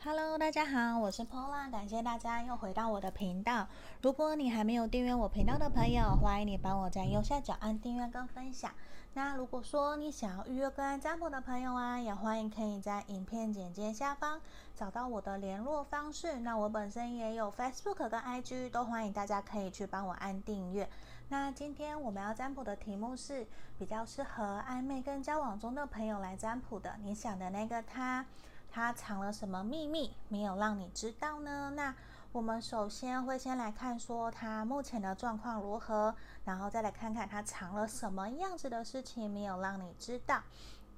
Hello，大家好，我是 Pola，感谢大家又回到我的频道。如果你还没有订阅我频道的朋友，欢迎你帮我在右下角按订阅跟分享。那如果说你想要预约个案占卜的朋友啊，也欢迎可以在影片简介下方找到我的联络方式。那我本身也有 Facebook 跟 IG，都欢迎大家可以去帮我按订阅。那今天我们要占卜的题目是比较适合暧昧跟交往中的朋友来占卜的。你想的那个他。他藏了什么秘密没有让你知道呢？那我们首先会先来看说他目前的状况如何，然后再来看看他藏了什么样子的事情没有让你知道。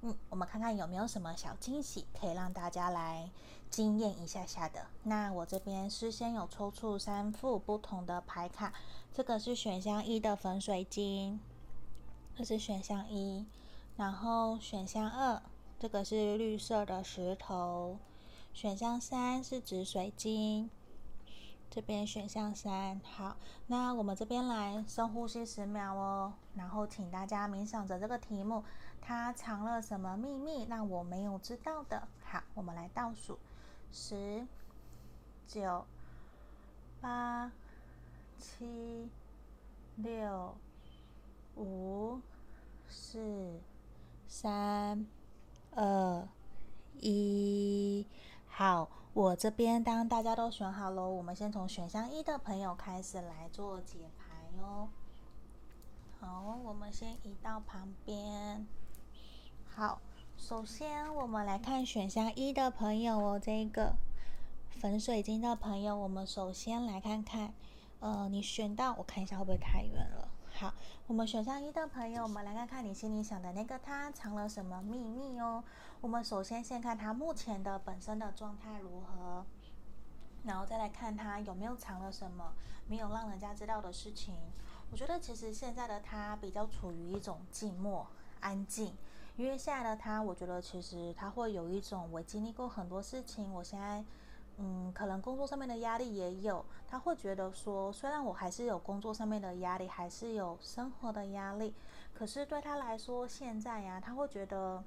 嗯，我们看看有没有什么小惊喜可以让大家来惊艳一下下的。那我这边事先有抽出三副不同的牌卡，这个是选项一的粉水晶，这是选项一，然后选项二。这个是绿色的石头，选项三是紫水晶，这边选项三。好，那我们这边来深呼吸十秒哦，然后请大家冥想着这个题目，它藏了什么秘密，让我没有知道的。好，我们来倒数，十、九、八、七、六、五、四、三。二一，好，我这边当大家都选好了，我们先从选项一的朋友开始来做解牌哟。好，我们先移到旁边。好，首先我们来看选项一的朋友哦，这个粉水晶的朋友，我们首先来看看，呃，你选到，我看一下会不会太远了。好，我们选项一的朋友，我们来看看你心里想的那个他藏了什么秘密哦。我们首先先看他目前的本身的状态如何，然后再来看他有没有藏了什么没有让人家知道的事情。我觉得其实现在的他比较处于一种寂寞、安静，因为现在的他，我觉得其实他会有一种我经历过很多事情，我现在。嗯，可能工作上面的压力也有，他会觉得说，虽然我还是有工作上面的压力，还是有生活的压力，可是对他来说，现在呀，他会觉得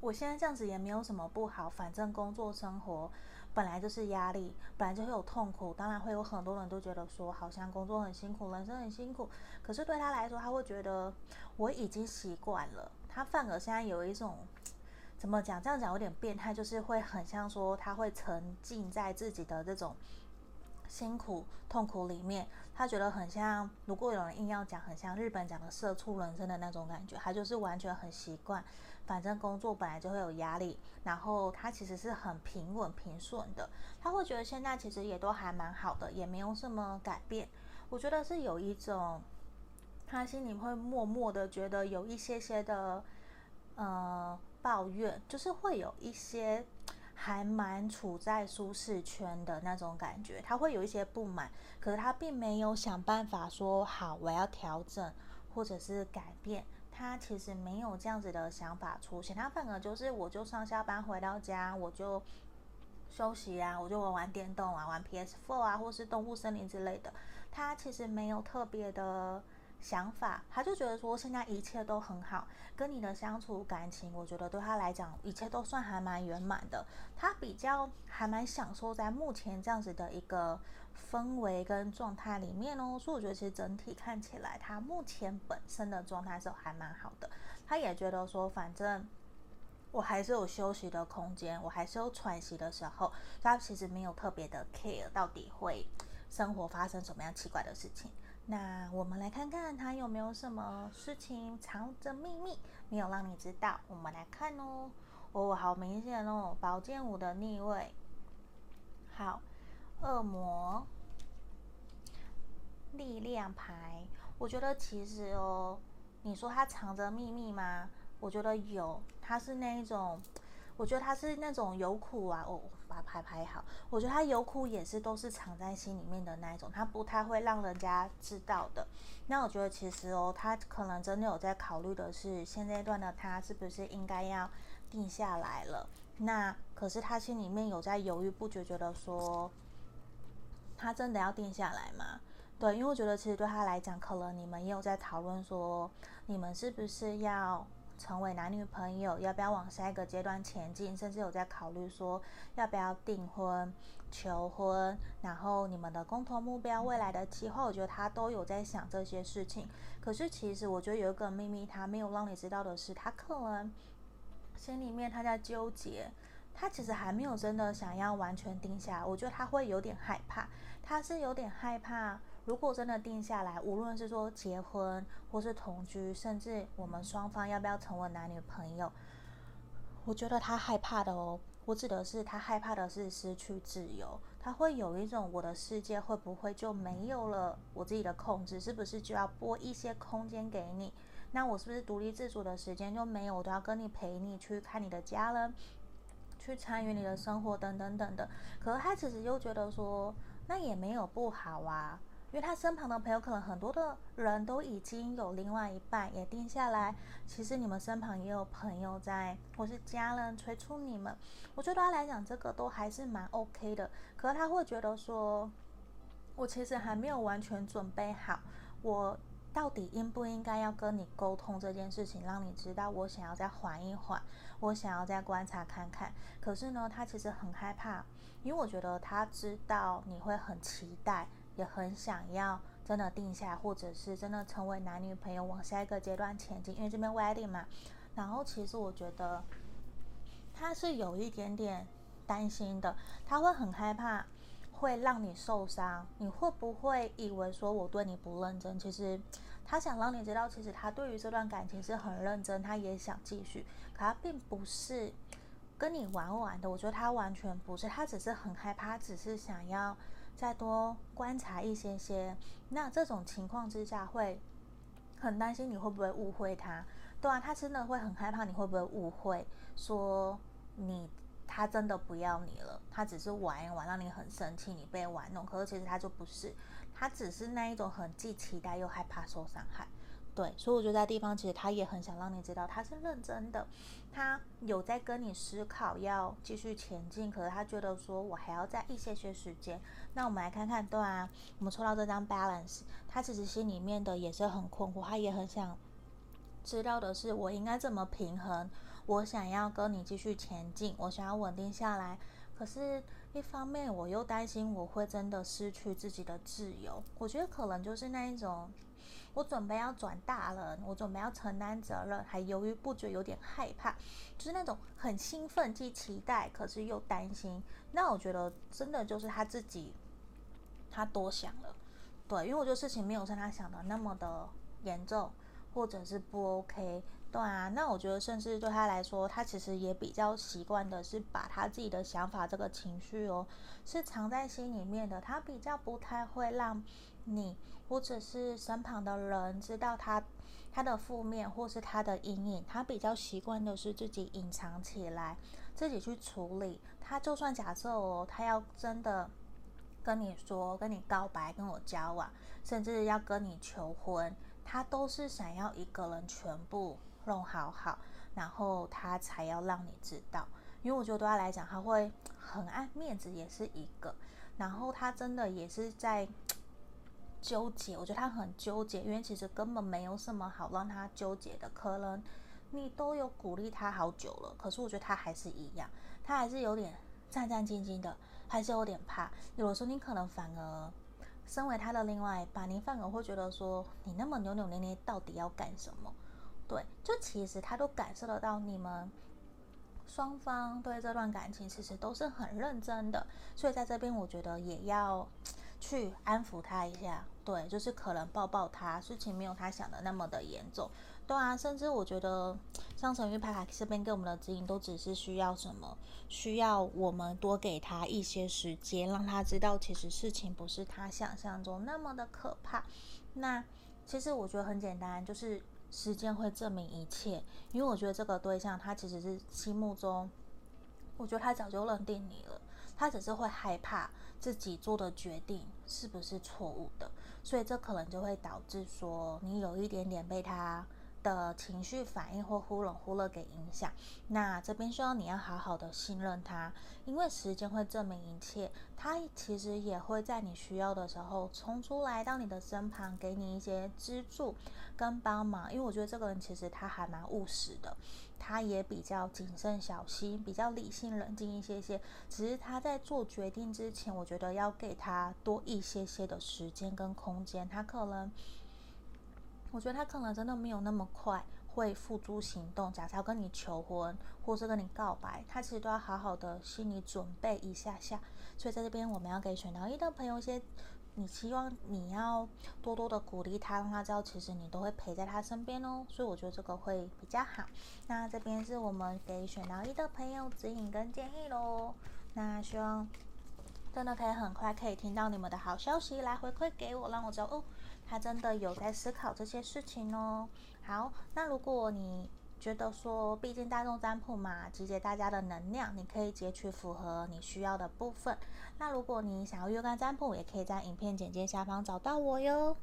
我现在这样子也没有什么不好，反正工作生活本来就是压力，本来就会有痛苦，当然会有很多人都觉得说，好像工作很辛苦，人生很辛苦，可是对他来说，他会觉得我已经习惯了，他反而现在有一种。怎么讲？这样讲有点变态，就是会很像说他会沉浸在自己的这种辛苦痛苦里面，他觉得很像。如果有人硬要讲，很像日本讲的“社畜人生”的那种感觉，他就是完全很习惯。反正工作本来就会有压力，然后他其实是很平稳平顺的。他会觉得现在其实也都还蛮好的，也没有什么改变。我觉得是有一种，他心里会默默的觉得有一些些的，呃。抱怨就是会有一些还蛮处在舒适圈的那种感觉，他会有一些不满，可是他并没有想办法说好我要调整或者是改变，他其实没有这样子的想法出现，他反而就是我就上下班回到家我就休息啊，我就玩玩电动啊，玩 PS4 啊，或是动物森林之类的，他其实没有特别的。想法，他就觉得说现在一切都很好，跟你的相处感情，我觉得对他来讲一切都算还蛮圆满的。他比较还蛮享受在目前这样子的一个氛围跟状态里面哦，所以我觉得其实整体看起来，他目前本身的状态是还蛮好的。他也觉得说，反正我还是有休息的空间，我还是有喘息的时候，他其实没有特别的 care 到底会生活发生什么样奇怪的事情。那我们来看看他有没有什么事情藏着秘密没有让你知道。我们来看哦，哦，好明显哦，宝剑五的逆位，好，恶魔，力量牌。我觉得其实哦，你说他藏着秘密吗？我觉得有，他是那一种。我觉得他是那种有苦啊，哦，把牌拍好。我觉得他有苦也是都是藏在心里面的那一种，他不太会让人家知道的。那我觉得其实哦，他可能真的有在考虑的是，现阶段的他是不是应该要定下来了？那可是他心里面有在犹豫不决，觉得说他真的要定下来吗？对，因为我觉得其实对他来讲，可能你们也有在讨论说，你们是不是要成为男女朋友，要不要往下一个阶段前进，甚至有在考虑说要不要订婚、求婚，然后你们的共同目标、未来的计划，我觉得他都有在想这些事情。可是其实我觉得有一个秘密，他没有让你知道的是，他可能心里面他在纠结，他其实还没有真的想要完全定下来。我觉得他会有点害怕，他是有点害怕。如果真的定下来，无论是说结婚，或是同居，甚至我们双方要不要成为男女朋友，我觉得他害怕的哦。我指的是他害怕的是失去自由，他会有一种我的世界会不会就没有了我自己的控制？是不是就要拨一些空间给你？那我是不是独立自主的时间就没有？我都要跟你陪你去看你的家人，去参与你的生活等等等等。可是他其实又觉得说，那也没有不好啊。因为他身旁的朋友，可能很多的人都已经有另外一半也定下来。其实你们身旁也有朋友在，或是家人催促你们。我觉得他来讲，这个都还是蛮 OK 的。可是他会觉得说，我其实还没有完全准备好，我到底应不应该要跟你沟通这件事情，让你知道我想要再缓一缓，我想要再观察看看。可是呢，他其实很害怕，因为我觉得他知道你会很期待。也很想要真的定下，或者是真的成为男女朋友，往下一个阶段前进。因为这边 wedding 嘛，然后其实我觉得他是有一点点担心的，他会很害怕会让你受伤。你会不会以为说我对你不认真？其实他想让你知道，其实他对于这段感情是很认真，他也想继续，可他并不是跟你玩玩的。我觉得他完全不是，他只是很害怕，只是想要。再多观察一些些，那这种情况之下会很担心你会不会误会他，对啊，他真的会很害怕你会不会误会，说你他真的不要你了，他只是玩一玩让你很生气，你被玩弄，可是其实他就不是，他只是那一种很既期待又害怕受伤害。对，所以我觉得在地方，其实他也很想让你知道他是认真的，他有在跟你思考要继续前进，可是他觉得说我还要再一些些时间。那我们来看看，对啊，我们抽到这张 balance，他其实心里面的也是很困惑，他也很想知道的是我应该怎么平衡，我想要跟你继续前进，我想要稳定下来，可是一方面我又担心我会真的失去自己的自由，我觉得可能就是那一种。我准备要转大人，我准备要承担责任，还犹豫不决，有点害怕，就是那种很兴奋既期待，可是又担心。那我觉得真的就是他自己，他多想了，对，因为我觉得事情没有像他想的那么的严重，或者是不 OK，对啊。那我觉得甚至对他来说，他其实也比较习惯的是把他自己的想法、这个情绪哦，是藏在心里面的，他比较不太会让你。或者是身旁的人知道他他的负面，或是他的阴影，他比较习惯的是自己隐藏起来，自己去处理。他就算假设哦，他要真的跟你说、跟你告白、跟我交往，甚至要跟你求婚，他都是想要一个人全部弄好好，然后他才要让你知道。因为我觉得对他来讲，他会很爱面子，也是一个。然后他真的也是在。纠结，我觉得他很纠结，因为其实根本没有什么好让他纠结的。可能你都有鼓励他好久了，可是我觉得他还是一样，他还是有点战战兢兢的，还是有点怕。有的时候你可能反而身为他的另外一半，你反而会觉得说，你那么扭扭捏捏，到底要干什么？对，就其实他都感受得到你们双方对这段感情其实都是很认真的，所以在这边我觉得也要。去安抚他一下，对，就是可能抱抱他，事情没有他想的那么的严重，对啊，甚至我觉得像神諭牌卡这边给我们的指引，都只是需要什么，需要我们多给他一些时间，让他知道其实事情不是他想象中那么的可怕。那其实我觉得很简单，就是时间会证明一切，因为我觉得这个对象他其实是心目中，我觉得他早就认定你了。他只是会害怕自己做的决定是不是错误的，所以这可能就会导致说你有一点点被他的情绪反应或忽冷忽热给影响。那这边需要你要好好的信任他，因为时间会证明一切。他其实也会在你需要的时候冲出来到你的身旁，给你一些资助跟帮忙。因为我觉得这个人其实他还蛮务实的，他也比较谨慎小心，比较理性冷静一些些。只是他在做决定之前，我觉得要给他多一些些的时间跟空间。他可能。我觉得他可能真的没有那么快会付诸行动。假设要跟你求婚，或是跟你告白，他其实都要好好的心理准备一下下。所以在这边，我们要给选到一的朋友一些，你希望你要多多的鼓励他，让他知道其实你都会陪在他身边哦。所以我觉得这个会比较好。那这边是我们给选到一的朋友指引跟建议喽。那希望真的可以很快可以听到你们的好消息来回馈给我，让我知道哦。他真的有在思考这些事情哦。好，那如果你觉得说，毕竟大众占卜嘛，集结大家的能量，你可以截取符合你需要的部分。那如果你想要月干占卜，也可以在影片简介下方找到我哟。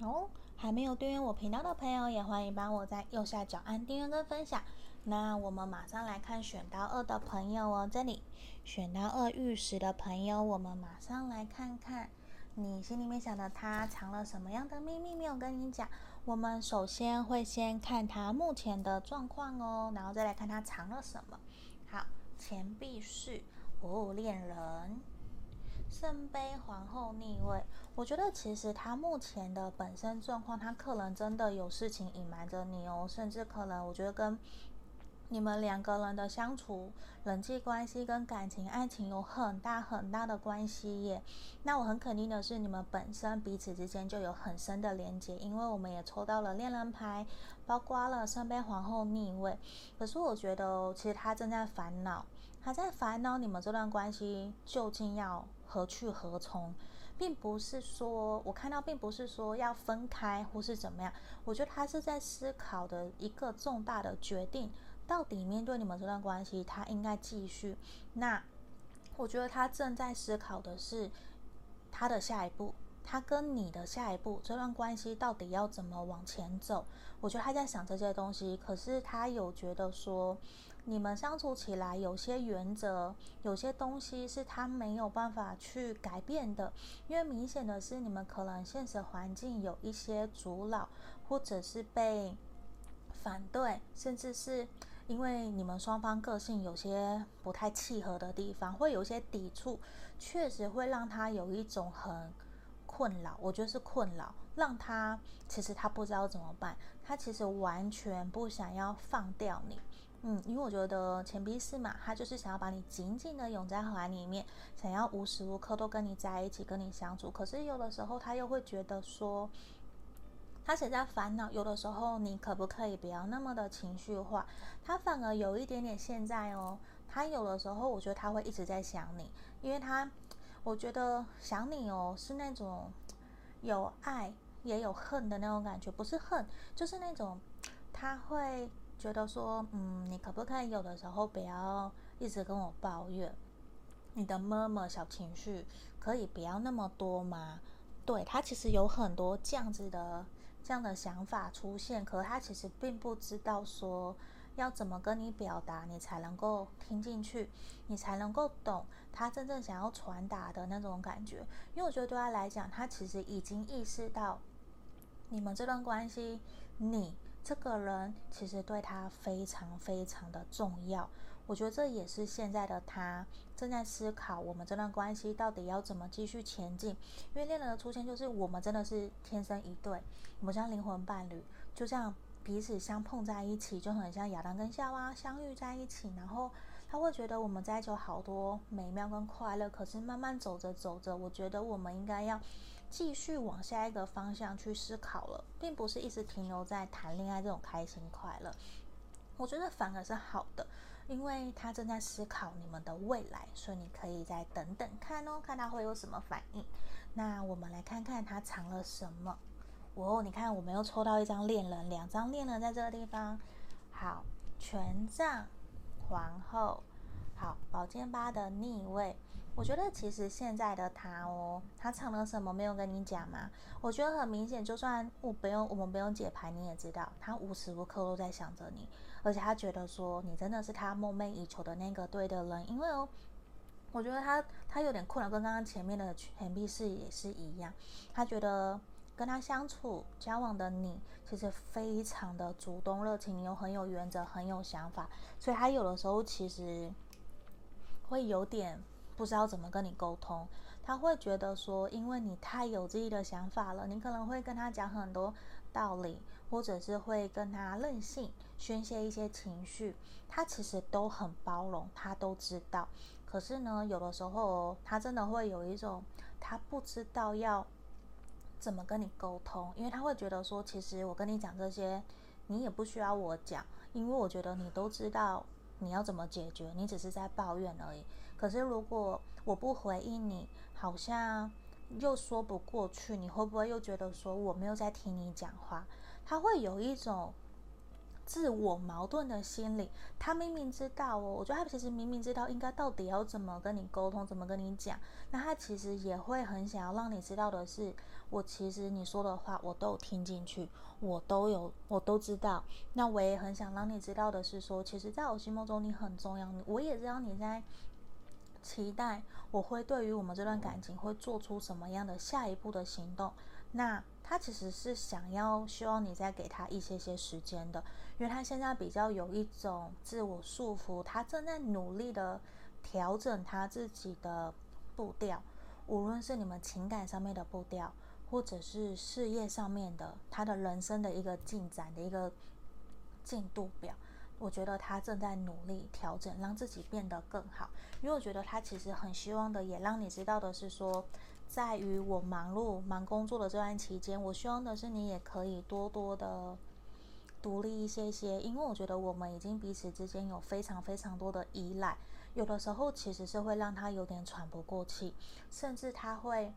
好，还没有订阅我频道的朋友，也欢迎帮我在右下角按订阅跟分享。那我们马上来看选到二的朋友哦，这里选到二玉石的朋友，我们马上来看看。你心里面想的他藏了什么样的秘密没有跟你讲？我们首先会先看他目前的状况哦，然后再来看他藏了什么。好，钱币是，哦，恋人，圣杯皇后逆位。我觉得其实他目前的本身状况，他可能真的有事情隐瞒着你哦，甚至可能我觉得跟。你们两个人的相处、人际关系跟感情、爱情有很大很大的关系耶。那我很肯定的是，你们本身彼此之间就有很深的连接，因为我们也抽到了恋人牌，包括了圣杯皇后逆位。可是我觉得，其实他正在烦恼，他在烦恼你们这段关系究竟要何去何从，并不是说我看到，并不是说要分开或是怎么样。我觉得他是在思考的一个重大的决定。到底面对你们这段关系，他应该继续？那我觉得他正在思考的是他的下一步，他跟你的下一步，这段关系到底要怎么往前走？我觉得他在想这些东西，可是他有觉得说，你们相处起来有些原则，有些东西是他没有办法去改变的，因为明显的是你们可能现实环境有一些阻挠，或者是被反对，甚至是。因为你们双方个性有些不太契合的地方，会有一些抵触，确实会让他有一种很困扰。我觉得是困扰，让他其实他不知道怎么办，他其实完全不想要放掉你。嗯，因为我觉得钱币四嘛，他就是想要把你紧紧的拥在怀里面，想要无时无刻都跟你在一起，跟你相处。可是有的时候他又会觉得说。他现在烦恼，有的时候你可不可以不要那么的情绪化？他反而有一点点现在哦，他有的时候我觉得他会一直在想你，因为他我觉得想你哦是那种有爱也有恨的那种感觉，不是恨，就是那种他会觉得说，嗯，你可不可以有的时候不要一直跟我抱怨，你的 murmur 小情绪可以不要那么多吗？对，他其实有很多这样子的。这样的想法出现，可他其实并不知道说要怎么跟你表达，你才能够听进去，你才能够懂他真正想要传达的那种感觉。因为我觉得对他来讲，他其实已经意识到你们这段关系，你这个人其实对他非常非常的重要。我觉得这也是现在的他正在思考，我们这段关系到底要怎么继续前进。因为恋人的出现，就是我们真的是天生一对，我们像灵魂伴侣，就像彼此相碰在一起，就很像亚当跟夏娃相遇在一起。然后他会觉得我们在一起有好多美妙跟快乐。可是慢慢走着走着，我觉得我们应该要继续往下一个方向去思考了，并不是一直停留在谈恋爱这种开心快乐。我觉得反而是好的。因为他正在思考你们的未来，所以你可以再等等看哦，看他会有什么反应。那我们来看看他藏了什么。哦，你看，我们又抽到一张恋人，两张恋人在这个地方。好，权杖、皇后，好，宝剑八的逆位，我觉得其实现在的他哦，他藏了什么没有跟你讲吗？我觉得很明显，就算我不用我们不用解牌，你也知道，他无时无刻都在想着你，而且他觉得说你真的是他梦寐以求的那个对的人，因为哦，我觉得他他有点困扰，跟刚刚前面的钱币是也是一样，他觉得。跟他相处交往的你，其实非常的主动热情，你又很有原则，很有想法，所以他有的时候其实会有点不知道怎么跟你沟通。他会觉得说，因为你太有自己的想法了，你可能会跟他讲很多道理，或者是会跟他任性宣泄一些情绪，他其实都很包容，他都知道。可是呢，有的时候他真的会有一种，他不知道要。怎么跟你沟通？因为他会觉得说，其实我跟你讲这些，你也不需要我讲，因为我觉得你都知道你要怎么解决，你只是在抱怨而已。可是如果我不回应你，好像又说不过去，你会不会又觉得说我没有在听你讲话？他会有一种。自我矛盾的心理，他明明知道哦，我觉得他其实明明知道应该到底要怎么跟你沟通，怎么跟你讲，那他其实也会很想要让你知道的是，我其实你说的话我都有听进去，我都有，我都知道。那我也很想让你知道的是说，其实在我心目中你很重要，我也知道你在期待我会对于我们这段感情会做出什么样的下一步的行动。那他其实是想要希望你再给他一些些时间的。因为他现在比较有一种自我束缚，他正在努力的调整他自己的步调，无论是你们情感上面的步调，或者是事业上面的，他的人生的一个进展的一个进度表，我觉得他正在努力调整，让自己变得更好。因为我觉得他其实很希望的，也让你知道的是说，在于我忙碌忙工作的这段期间，我希望的是你也可以多多的。独立一些些，因为我觉得我们已经彼此之间有非常非常多的依赖，有的时候其实是会让他有点喘不过气，甚至他会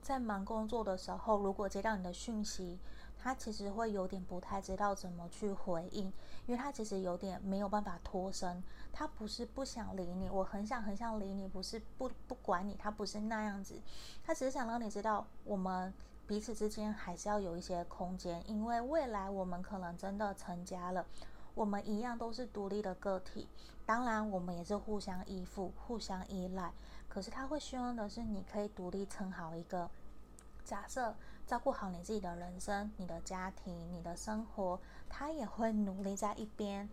在忙工作的时候，如果接到你的讯息，他其实会有点不太知道怎么去回应，因为他其实有点没有办法脱身，他不是不想理你，我很想很想理你，不是不不管你，他不是那样子，他只是想让你知道我们。彼此之间还是要有一些空间，因为未来我们可能真的成家了，我们一样都是独立的个体。当然，我们也是互相依附、互相依赖。可是他会希望的是，你可以独立成好一个假设，照顾好你自己的人生、你的家庭、你的生活。他也会努力在一边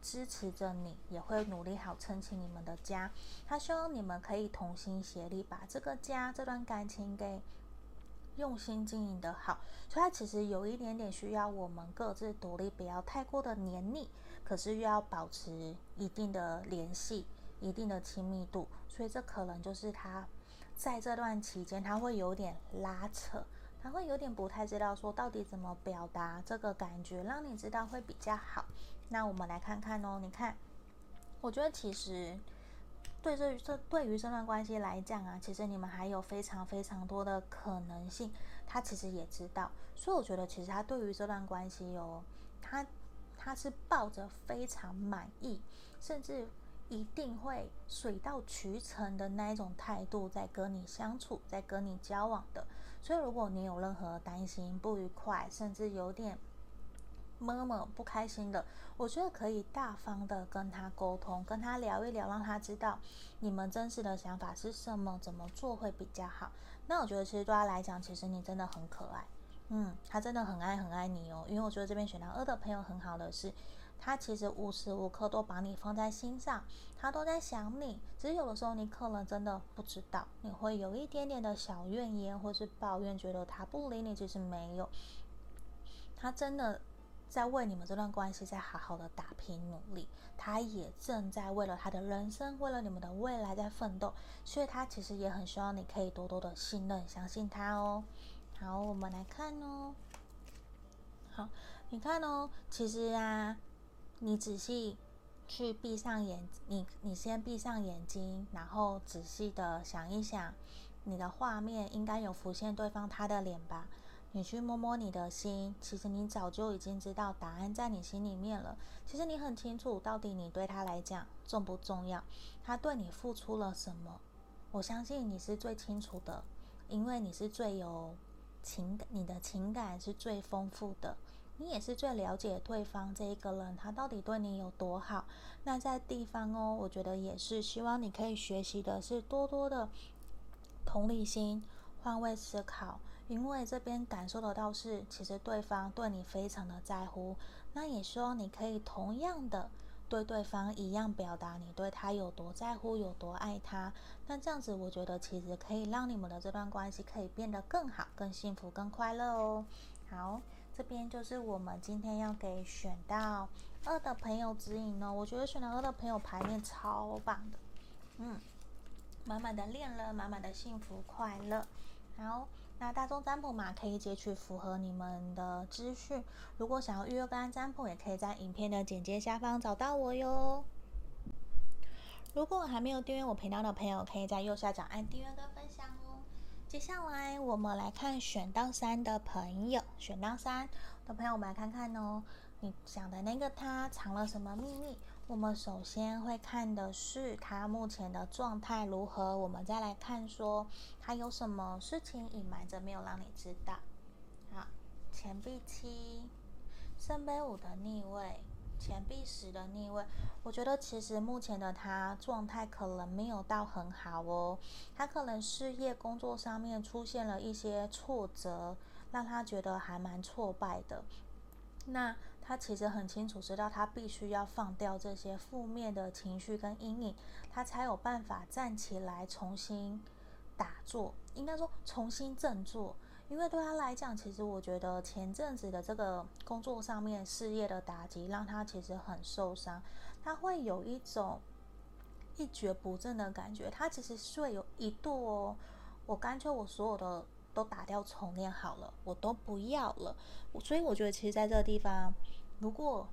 支持着你，也会努力好撑起你们的家。他希望你们可以同心协力，把这个家、这段感情给。用心经营的好，所以他其实有一点点需要我们各自独立，不要太过的黏腻，可是又要保持一定的联系、一定的亲密度。所以这可能就是他在这段期间他会有点拉扯，他会有点不太知道说到底怎么表达这个感觉，让你知道会比较好。那我们来看看哦，你看，我觉得其实。对这这对于这段关系来讲啊，其实你们还有非常非常多的可能性。他其实也知道，所以我觉得其实他对于这段关系哦，他他是抱着非常满意，甚至一定会水到渠成的那一种态度在跟你相处，在跟你交往的。所以如果你有任何担心、不愉快，甚至有点。么么不开心的，我觉得可以大方的跟他沟通，跟他聊一聊，让他知道你们真实的想法是什么，怎么做会比较好。那我觉得其实对他来讲，其实你真的很可爱，嗯，他真的很爱很爱你哦。因为我觉得这边选到二的朋友很好的是，他其实无时无刻都把你放在心上，他都在想你。只是有的时候你可能真的不知道，你会有一点点的小怨言或是抱怨，觉得他不理你，其实没有，他真的。在为你们这段关系在好好的打拼努力，他也正在为了他的人生，为了你们的未来在奋斗，所以他其实也很希望你可以多多的信任、相信他哦。好，我们来看哦。好，你看哦，其实啊，你仔细去闭上眼，你你先闭上眼睛，然后仔细的想一想，你的画面应该有浮现对方他的脸吧。你去摸摸你的心，其实你早就已经知道答案在你心里面了。其实你很清楚，到底你对他来讲重不重要，他对你付出了什么。我相信你是最清楚的，因为你是最有情感，你的情感是最丰富的，你也是最了解对方这一个人，他到底对你有多好。那在地方哦，我觉得也是希望你可以学习的是多多的同理心、换位思考。因为这边感受得到是，其实对方对你非常的在乎，那也说你可以同样的对对方一样表达你对他有多在乎，有多爱他。那这样子，我觉得其实可以让你们的这段关系可以变得更好、更幸福、更快乐哦。好，这边就是我们今天要给选到二的朋友指引哦。我觉得选到二的朋友牌面超棒的，嗯，满满的恋人，满满的幸福快乐。好。那大众占卜嘛，可以截取符合你们的资讯。如果想要预约个案占卜，也可以在影片的简介下方找到我哟。如果还没有订阅我频道的朋友，可以在右下角按订阅跟分享。接下来我们来看选到三的朋友，选到三的朋友，我们来看看哦，你想的那个他藏了什么秘密？我们首先会看的是他目前的状态如何，我们再来看说他有什么事情隐瞒着没有让你知道。好，钱币七，圣杯五的逆位，钱币十的逆位。我觉得其实目前的他状态可能没有到很好哦，他可能事业工作上面出现了一些挫折，让他觉得还蛮挫败的。那他其实很清楚知道，他必须要放掉这些负面的情绪跟阴影，他才有办法站起来重新打坐，应该说重新振作。因为对他来讲，其实我觉得前阵子的这个工作上面事业的打击，让他其实很受伤，他会有一种一蹶不振的感觉。他其实是会有一度哦，我干脆我所有的。都打掉重练好了，我都不要了。所以我觉得，其实在这个地方，如果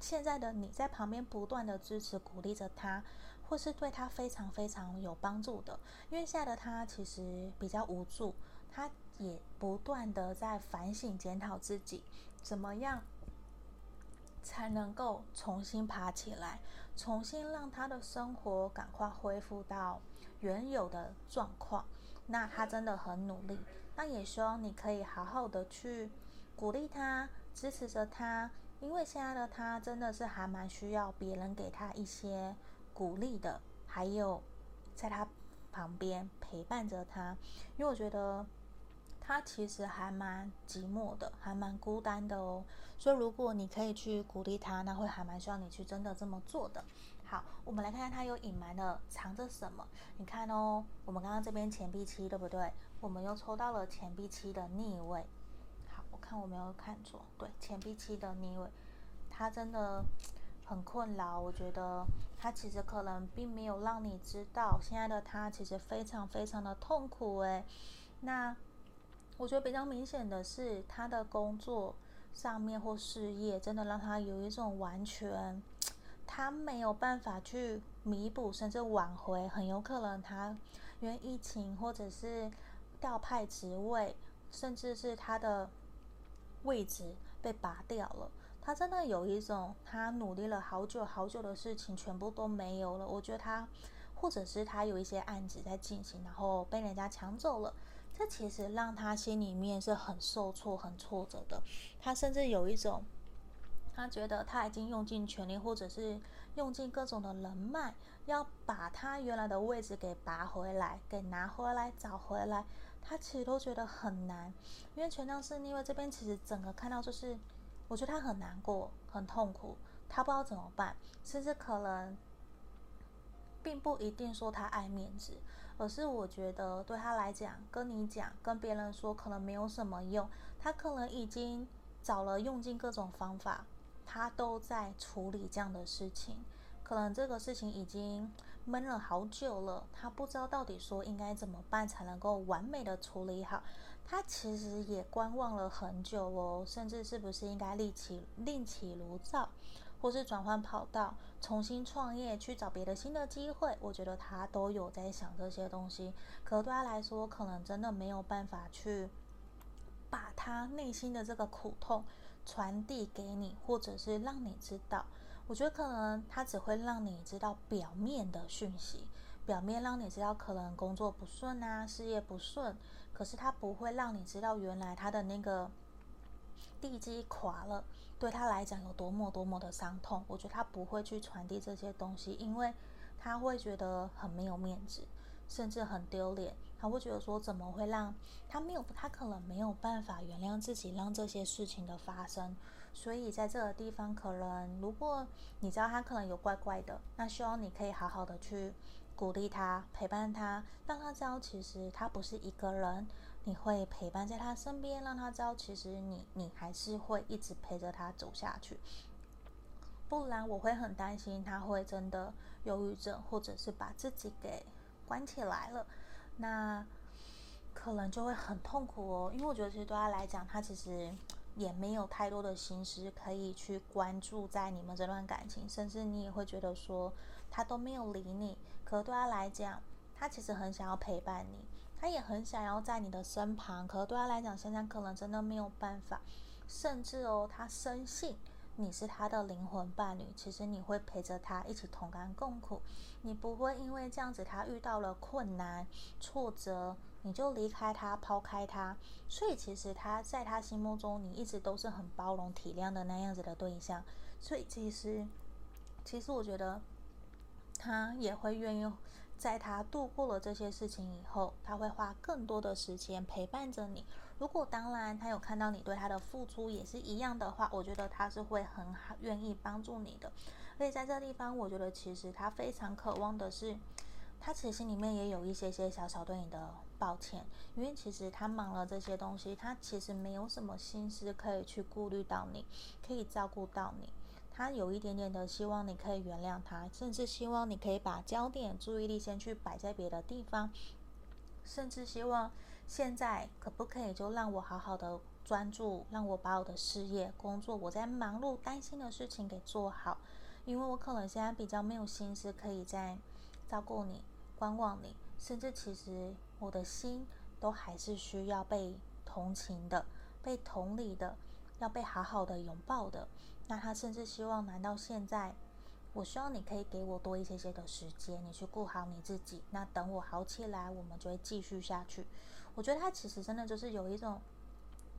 现在的你在旁边不断的支持、鼓励着他，或是对他非常非常有帮助的，因为现在的他其实比较无助，他也不断的在反省、检讨自己，怎么样才能够重新爬起来，重新让他的生活赶快恢复到原有的状况。那他真的很努力。那也希望你可以好好的去鼓励他，支持着他，因为现在的他真的是还蛮需要别人给他一些鼓励的，还有在他旁边陪伴着他，因为我觉得他其实还蛮寂寞的，还蛮孤单的哦。所以如果你可以去鼓励他，那会还蛮需要你去真的这么做的。好，我们来看看他有隐瞒的藏着什么。你看哦，我们刚刚这边钱币七，对不对？我们又抽到了钱币七的逆位。好，我看我没有看错，对，钱币七的逆位，他真的很困扰。我觉得他其实可能并没有让你知道，现在的他其实非常非常的痛苦。诶，那我觉得比较明显的是，他的工作上面或事业，真的让他有一种完全。他没有办法去弥补，甚至挽回，很有可能他因为疫情或者是调派职位，甚至是他的位置被拔掉了。他真的有一种他努力了好久好久的事情全部都没有了。我觉得他，或者是他有一些案子在进行，然后被人家抢走了，这其实让他心里面是很受挫、很挫折的。他甚至有一种。他觉得他已经用尽全力，或者是用尽各种的人脉，要把他原来的位置给拔回来，给拿回来，找回来。他其实都觉得很难，因为权杖四逆位这边其实整个看到就是，我觉得他很难过，很痛苦，他不知道怎么办，甚至可能并不一定说他爱面子，而是我觉得对他来讲，跟你讲，跟别人说可能没有什么用，他可能已经找了用尽各种方法。他都在处理这样的事情，可能这个事情已经闷了好久了，他不知道到底说应该怎么办才能够完美的处理好。他其实也观望了很久哦，甚至是不是应该另起另起炉灶，或是转换跑道，重新创业，去找别的新的机会。我觉得他都有在想这些东西，可对他来说，可能真的没有办法去。把他内心的这个苦痛传递给你，或者是让你知道。我觉得可能他只会让你知道表面的讯息，表面让你知道可能工作不顺啊，事业不顺，可是他不会让你知道原来他的那个地基垮了，对他来讲有多么多么的伤痛。我觉得他不会去传递这些东西，因为他会觉得很没有面子，甚至很丢脸。他会觉得说，怎么会让他没有，他可能没有办法原谅自己，让这些事情的发生。所以在这个地方，可能如果你知道他可能有怪怪的，那希望你可以好好的去鼓励他，陪伴他，让他知道其实他不是一个人，你会陪伴在他身边，让他知道其实你你还是会一直陪着他走下去。不然我会很担心他会真的忧郁症，或者是把自己给关起来了，那可能就会很痛苦哦。因为我觉得其实对他来讲，他其实。也没有太多的心思可以去关注在你们这段感情，甚至你也会觉得说他都没有理你。可对他来讲，他其实很想要陪伴你，他也很想要在你的身旁。可是对他来讲，现在可能真的没有办法。甚至哦，他深信你是他的灵魂伴侣，其实你会陪着他一起同甘共苦，你不会因为这样子他遇到了困难挫折。你就离开他，抛开他，所以其实他在他心目中，你一直都是很包容、体谅的那样子的对象。所以其实，其实我觉得他也会愿意，在他度过了这些事情以后，他会花更多的时间陪伴着你。如果当然他有看到你对他的付出也是一样的话，我觉得他是会很好愿意帮助你的。所以在这个地方，我觉得其实他非常渴望的是，他其实心里面也有一些些小小对你的。抱歉，因为其实他忙了这些东西，他其实没有什么心思可以去顾虑到你，可以照顾到你。他有一点点的希望你可以原谅他，甚至希望你可以把焦点、注意力先去摆在别的地方，甚至希望现在可不可以就让我好好的专注，让我把我的事业、工作，我在忙碌、担心的事情给做好，因为我可能现在比较没有心思可以再照顾你、观望你，甚至其实。我的心都还是需要被同情的，被同理的，要被好好的拥抱的。那他甚至希望，难道现在，我希望你可以给我多一些些的时间，你去顾好你自己。那等我好起来，我们就会继续下去。我觉得他其实真的就是有一种，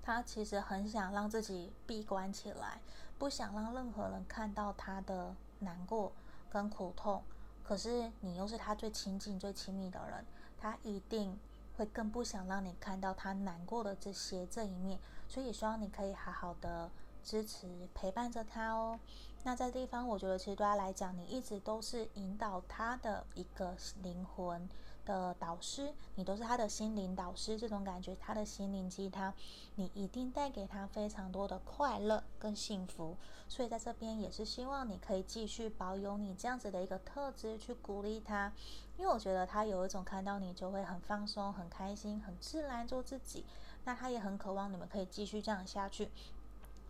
他其实很想让自己闭关起来，不想让任何人看到他的难过跟苦痛。可是你又是他最亲近、最亲密的人。他一定会更不想让你看到他难过的这些这一面，所以也希望你可以好好的支持陪伴着他哦。那在地方，我觉得其实对他来讲，你一直都是引导他的一个灵魂的导师，你都是他的心灵导师，这种感觉，他的心灵鸡汤，你一定带给他非常多的快乐跟幸福。所以在这边也是希望你可以继续保有你这样子的一个特质，去鼓励他，因为我觉得他有一种看到你就会很放松、很开心、很自然做自己。那他也很渴望你们可以继续这样下去，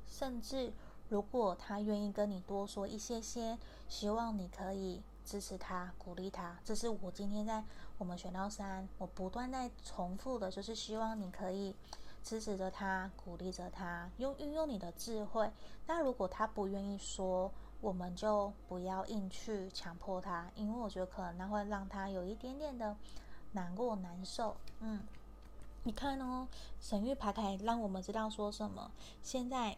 甚至如果他愿意跟你多说一些些，希望你可以。支持他，鼓励他，这是我今天在我们选到三，我不断在重复的，就是希望你可以支持着他，鼓励着他，用运用你的智慧。那如果他不愿意说，我们就不要硬去强迫他，因为我觉得可能那会让他有一点点的难过、难受。嗯，你看哦，神域牌卡让我们知道说什么？现在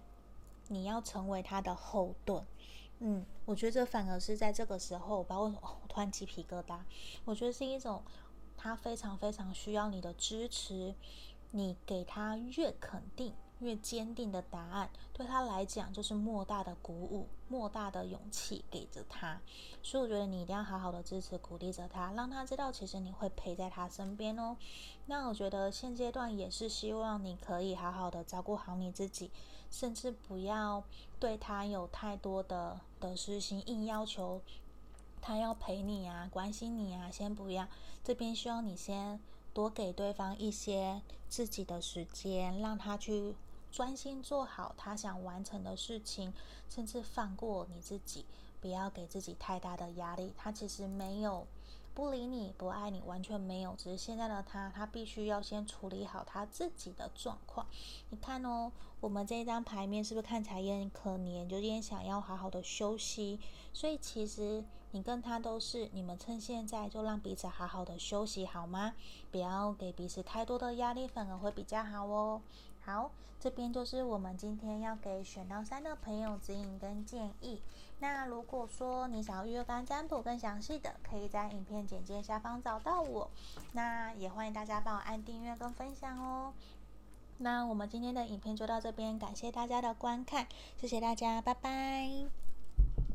你要成为他的后盾。嗯，我觉得这反而是在这个时候，包括我突然鸡皮疙瘩。我觉得是一种他非常非常需要你的支持，你给他越肯定、越坚定的答案，对他来讲就是莫大的鼓舞、莫大的勇气给着他。所以我觉得你一定要好好的支持、鼓励着他，让他知道其实你会陪在他身边哦。那我觉得现阶段也是希望你可以好好的照顾好你自己。甚至不要对他有太多的得失心，硬要求他要陪你啊、关心你啊，先不要。这边需要你先多给对方一些自己的时间，让他去专心做好他想完成的事情，甚至放过你自己，不要给自己太大的压力。他其实没有不理你、不爱你，完全没有。只是现在的他，他必须要先处理好他自己的状况。你看哦，我们这一张牌面是不是看起来也很可怜？就也想要好好的休息。所以其实你跟他都是，你们趁现在就让彼此好好的休息好吗？不要给彼此太多的压力，反而会比较好哦。好，这边就是我们今天要给选到三的朋友指引跟建议。那如果说你想要预约干占卜更详细的，可以在影片简介下方找到我。那也欢迎大家帮我按订阅跟分享哦。那我们今天的影片就到这边，感谢大家的观看，谢谢大家，拜拜。